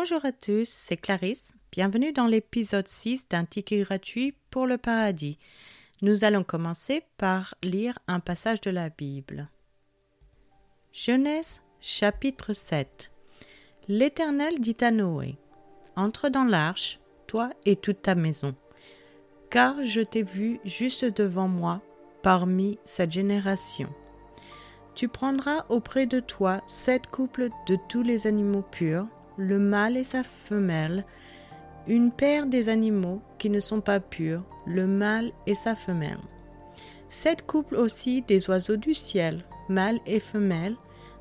Bonjour à tous, c'est Clarisse. Bienvenue dans l'épisode 6 d'un ticket gratuit pour le paradis. Nous allons commencer par lire un passage de la Bible. Genèse chapitre 7 L'Éternel dit à Noé Entre dans l'arche, toi et toute ta maison, car je t'ai vu juste devant moi parmi cette génération. Tu prendras auprès de toi sept couples de tous les animaux purs, le mâle et sa femelle, une paire des animaux qui ne sont pas purs, le mâle et sa femelle. Sept couples aussi des oiseaux du ciel, mâle et femelle,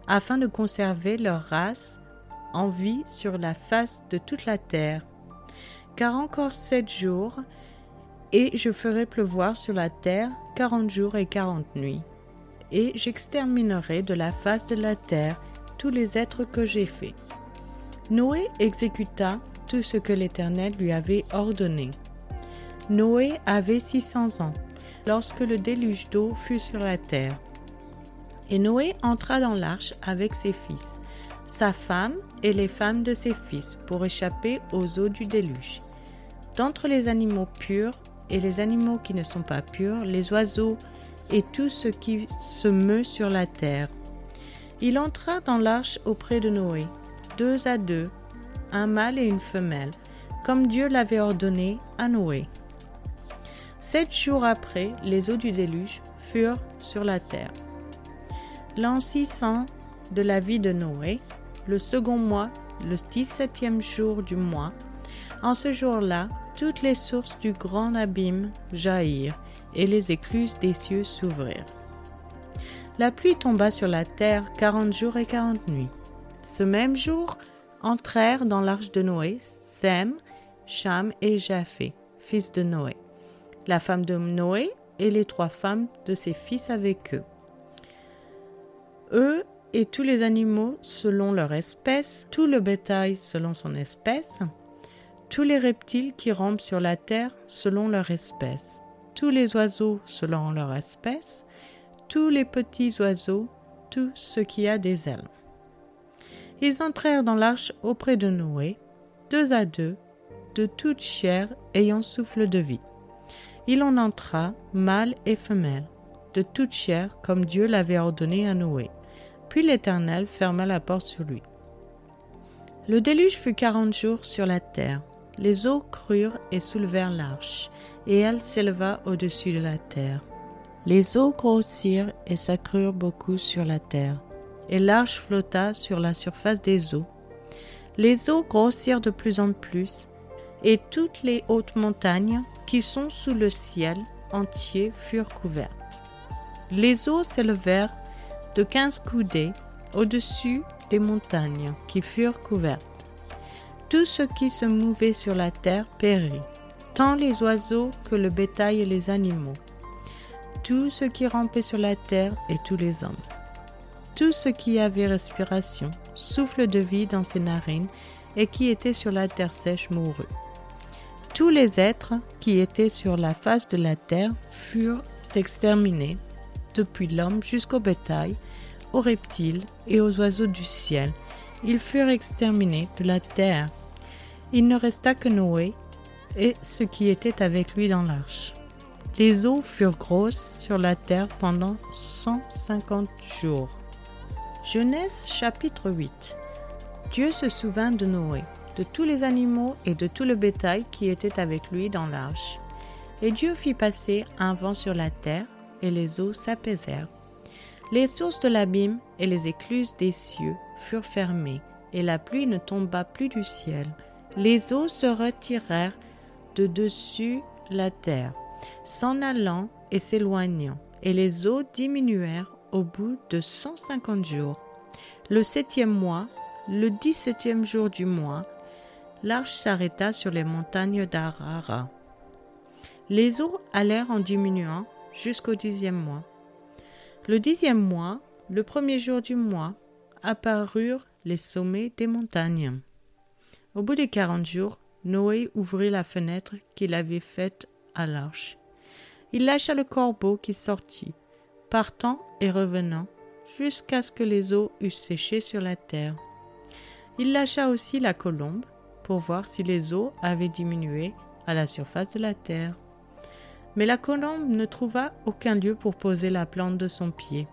afin de conserver leur race en vie sur la face de toute la terre. Car encore sept jours, et je ferai pleuvoir sur la terre quarante jours et quarante nuits. Et j'exterminerai de la face de la terre tous les êtres que j'ai faits. Noé exécuta tout ce que l'Éternel lui avait ordonné. Noé avait six cents ans lorsque le déluge d'eau fut sur la terre. Et Noé entra dans l'arche avec ses fils, sa femme et les femmes de ses fils pour échapper aux eaux du déluge. D'entre les animaux purs et les animaux qui ne sont pas purs, les oiseaux et tout ce qui se meut sur la terre. Il entra dans l'arche auprès de Noé, deux à deux, un mâle et une femelle, comme Dieu l'avait ordonné à Noé. Sept jours après, les eaux du déluge furent sur la terre. L'an 600 de la vie de Noé, le second mois, le dix-septième jour du mois, en ce jour-là, toutes les sources du grand abîme jaillirent et les écluses des cieux s'ouvrirent. La pluie tomba sur la terre quarante jours et quarante nuits. Ce même jour, entrèrent dans l'arche de Noé Sem, Cham et Japhé, fils de Noé, la femme de Noé et les trois femmes de ses fils avec eux. Eux et tous les animaux selon leur espèce, tout le bétail selon son espèce, tous les reptiles qui rampent sur la terre selon leur espèce, tous les oiseaux selon leur espèce, tous les petits oiseaux, tout ce qui a des ailes. Ils entrèrent dans l'arche auprès de Noé, deux à deux, de toute chair ayant souffle de vie. Il en entra, mâle et femelle, de toute chair, comme Dieu l'avait ordonné à Noé. Puis l'Éternel ferma la porte sur lui. Le déluge fut quarante jours sur la terre. Les eaux crurent et soulevèrent l'arche, et elle s'éleva au-dessus de la terre. Les eaux grossirent et s'accrurent beaucoup sur la terre et l'arche flotta sur la surface des eaux. Les eaux grossirent de plus en plus, et toutes les hautes montagnes qui sont sous le ciel entier furent couvertes. Les eaux s'élevèrent de quinze coudées au-dessus des montagnes qui furent couvertes. Tout ce qui se mouvait sur la terre périt, tant les oiseaux que le bétail et les animaux, tout ce qui rampait sur la terre et tous les hommes tout ce qui avait respiration, souffle de vie dans ses narines et qui était sur la terre sèche mourut. Tous les êtres qui étaient sur la face de la terre furent exterminés, depuis l'homme jusqu'au bétail, aux reptiles et aux oiseaux du ciel. Ils furent exterminés de la terre. Il ne resta que Noé et ce qui était avec lui dans l'arche. Les eaux furent grosses sur la terre pendant 150 jours. Genèse chapitre 8 Dieu se souvint de Noé, de tous les animaux et de tout le bétail qui était avec lui dans l'arche. Et Dieu fit passer un vent sur la terre, et les eaux s'apaisèrent. Les sources de l'abîme et les écluses des cieux furent fermées, et la pluie ne tomba plus du ciel. Les eaux se retirèrent de dessus la terre, s'en allant et s'éloignant, et les eaux diminuèrent au bout de 150 jours. Le septième mois, le dix-septième jour du mois, l'arche s'arrêta sur les montagnes d'Arara. Les eaux allèrent en diminuant jusqu'au dixième mois. Le dixième mois, le premier jour du mois, apparurent les sommets des montagnes. Au bout des quarante jours, Noé ouvrit la fenêtre qu'il avait faite à l'arche. Il lâcha le corbeau qui sortit partant et revenant, jusqu'à ce que les eaux eussent séché sur la terre. Il lâcha aussi la colombe pour voir si les eaux avaient diminué à la surface de la terre. Mais la colombe ne trouva aucun lieu pour poser la plante de son pied,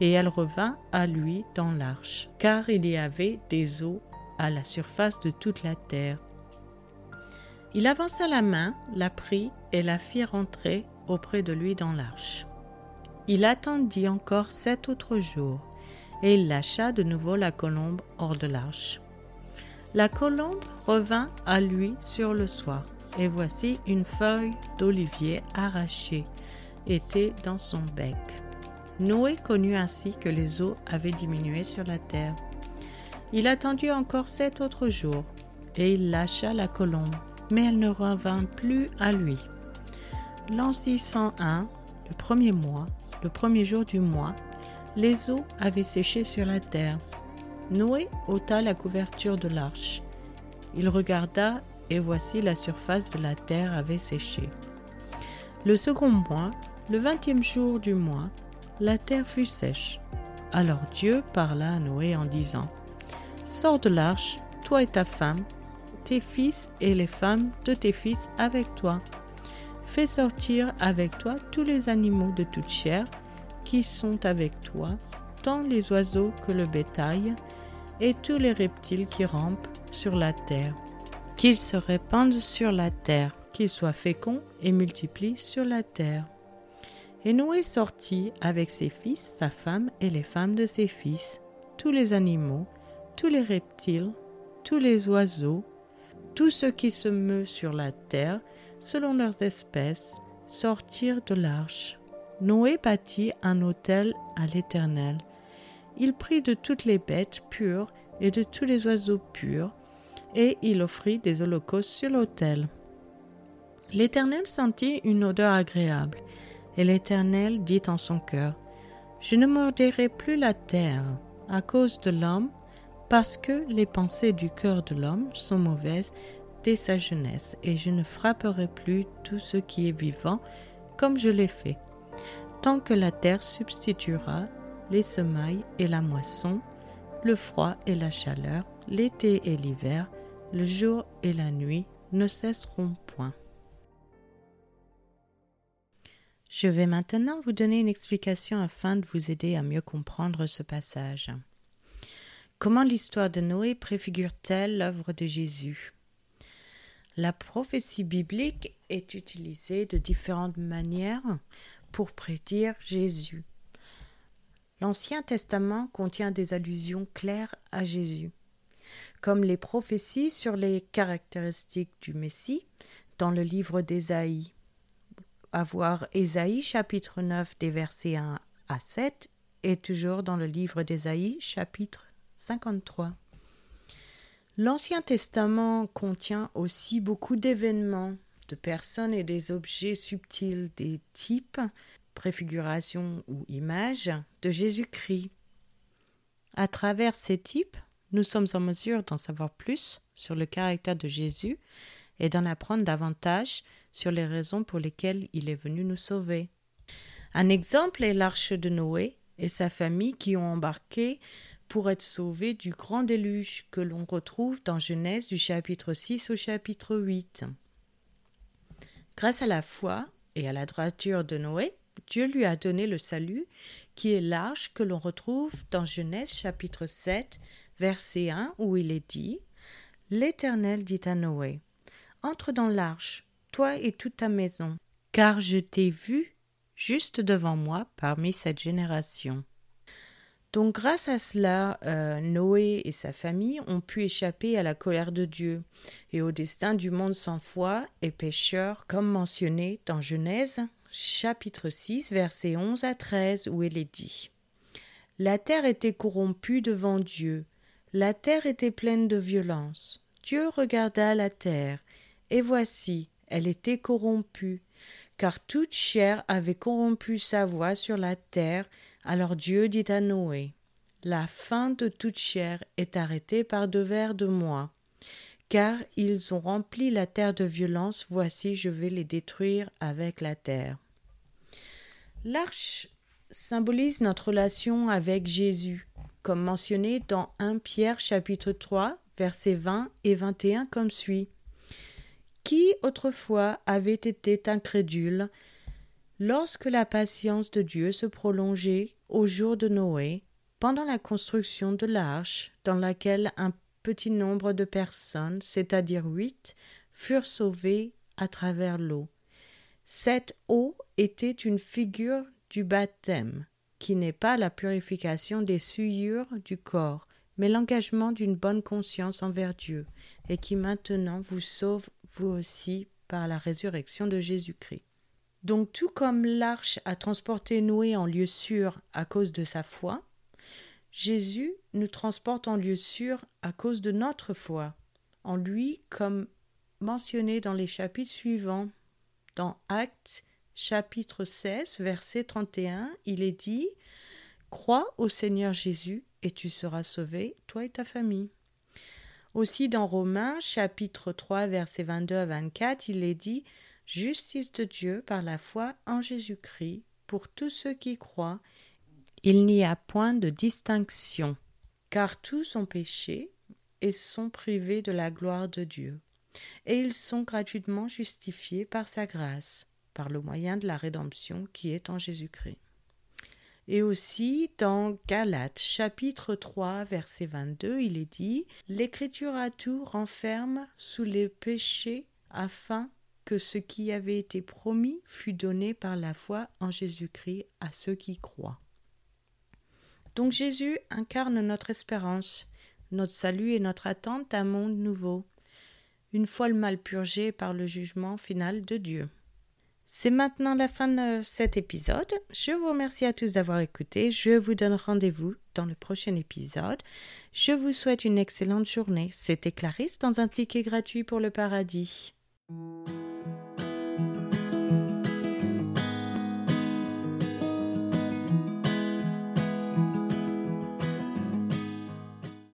et elle revint à lui dans l'arche, car il y avait des eaux à la surface de toute la terre. Il avança la main, la prit et la fit rentrer auprès de lui dans l'arche. Il attendit encore sept autres jours, et il lâcha de nouveau la colombe hors de l'arche. La colombe revint à lui sur le soir, et voici une feuille d'olivier arrachée était dans son bec. Noé connut ainsi que les eaux avaient diminué sur la terre. Il attendit encore sept autres jours, et il lâcha la colombe, mais elle ne revint plus à lui. L'an 601, le premier mois, le premier jour du mois, les eaux avaient séché sur la terre. Noé ôta la couverture de l'arche. Il regarda et voici la surface de la terre avait séché. Le second mois, le vingtième jour du mois, la terre fut sèche. Alors Dieu parla à Noé en disant, Sors de l'arche, toi et ta femme, tes fils et les femmes de tes fils avec toi. Fais sortir avec toi tous les animaux de toute chair qui sont avec toi, tant les oiseaux que le bétail, et tous les reptiles qui rampent sur la terre. Qu'ils se répandent sur la terre, qu'ils soient féconds et multiplient sur la terre. Et Noé sortit avec ses fils, sa femme et les femmes de ses fils, tous les animaux, tous les reptiles, tous les oiseaux, tous ceux qui se meuvent sur la terre, selon leurs espèces, sortirent de l'arche. Noé bâtit un autel à l'Éternel. Il prit de toutes les bêtes pures et de tous les oiseaux purs, et il offrit des holocaustes sur l'autel. L'Éternel sentit une odeur agréable, et l'Éternel dit en son cœur, Je ne mordirai plus la terre à cause de l'homme, parce que les pensées du cœur de l'homme sont mauvaises dès sa jeunesse, et je ne frapperai plus tout ce qui est vivant comme je l'ai fait, tant que la terre substituera les semailles et la moisson, le froid et la chaleur, l'été et l'hiver, le jour et la nuit ne cesseront point. Je vais maintenant vous donner une explication afin de vous aider à mieux comprendre ce passage. Comment l'histoire de Noé préfigure-t-elle l'œuvre de Jésus? La prophétie biblique est utilisée de différentes manières pour prédire Jésus. L'Ancien Testament contient des allusions claires à Jésus, comme les prophéties sur les caractéristiques du Messie dans le livre d'Ésaïe avoir Ésaïe chapitre 9 des versets 1 à 7 et toujours dans le livre d'Ésaïe chapitre 53. L'Ancien Testament contient aussi beaucoup d'événements, de personnes et des objets subtils, des types, préfigurations ou images de Jésus-Christ. À travers ces types, nous sommes en mesure d'en savoir plus sur le caractère de Jésus et d'en apprendre davantage sur les raisons pour lesquelles il est venu nous sauver. Un exemple est l'arche de Noé et sa famille qui ont embarqué pour être sauvés du grand déluge que l'on retrouve dans Genèse du chapitre 6 au chapitre 8. Grâce à la foi et à la droiture de Noé, Dieu lui a donné le salut, qui est l'arche que l'on retrouve dans Genèse chapitre 7, verset 1, où il est dit L'Éternel dit à Noé Entre dans l'arche, toi et toute ta maison, car je t'ai vu juste devant moi parmi cette génération. Donc grâce à cela, euh, Noé et sa famille ont pu échapper à la colère de Dieu et au destin du monde sans foi et pécheur, comme mentionné dans Genèse chapitre 6 versets 11 à 13 où il est dit La terre était corrompue devant Dieu, la terre était pleine de violence. Dieu regarda la terre, et voici, elle était corrompue, car toute chair avait corrompu sa voix sur la terre. Alors Dieu dit à Noé La fin de toute chair est arrêtée par devers de moi. Car ils ont rempli la terre de violence, voici je vais les détruire avec la terre. L'arche symbolise notre relation avec Jésus, comme mentionné dans 1 Pierre chapitre 3 versets 20 et 21 comme suit. Qui autrefois avait été incrédule lorsque la patience de Dieu se prolongeait au jour de Noé, pendant la construction de l'arche dans laquelle un petit nombre de personnes, c'est-à-dire huit, furent sauvées à travers l'eau. Cette eau était une figure du baptême, qui n'est pas la purification des souillures du corps, mais l'engagement d'une bonne conscience envers Dieu, et qui maintenant vous sauve vous aussi par la résurrection de Jésus-Christ. Donc tout comme l'arche a transporté Noé en lieu sûr à cause de sa foi, Jésus nous transporte en lieu sûr à cause de notre foi, en lui comme mentionné dans les chapitres suivants. Dans Actes chapitre 16 verset 31, il est dit Crois au Seigneur Jésus et tu seras sauvé, toi et ta famille. Aussi dans Romains chapitre 3 verset 22 à 24, il est dit Justice de Dieu par la foi en Jésus-Christ pour tous ceux qui croient. Il n'y a point de distinction, car tous ont péché et sont privés de la gloire de Dieu, et ils sont gratuitement justifiés par sa grâce, par le moyen de la rédemption qui est en Jésus-Christ. Et aussi dans Galates chapitre 3 verset 22, il est dit L'Écriture à tout renferme sous les péchés afin que ce qui avait été promis fût donné par la foi en Jésus-Christ à ceux qui croient. Donc Jésus incarne notre espérance, notre salut et notre attente à un monde nouveau, une fois le mal purgé par le jugement final de Dieu. C'est maintenant la fin de cet épisode. Je vous remercie à tous d'avoir écouté. Je vous donne rendez-vous dans le prochain épisode. Je vous souhaite une excellente journée. C'était Clarisse dans un ticket gratuit pour le paradis. うん。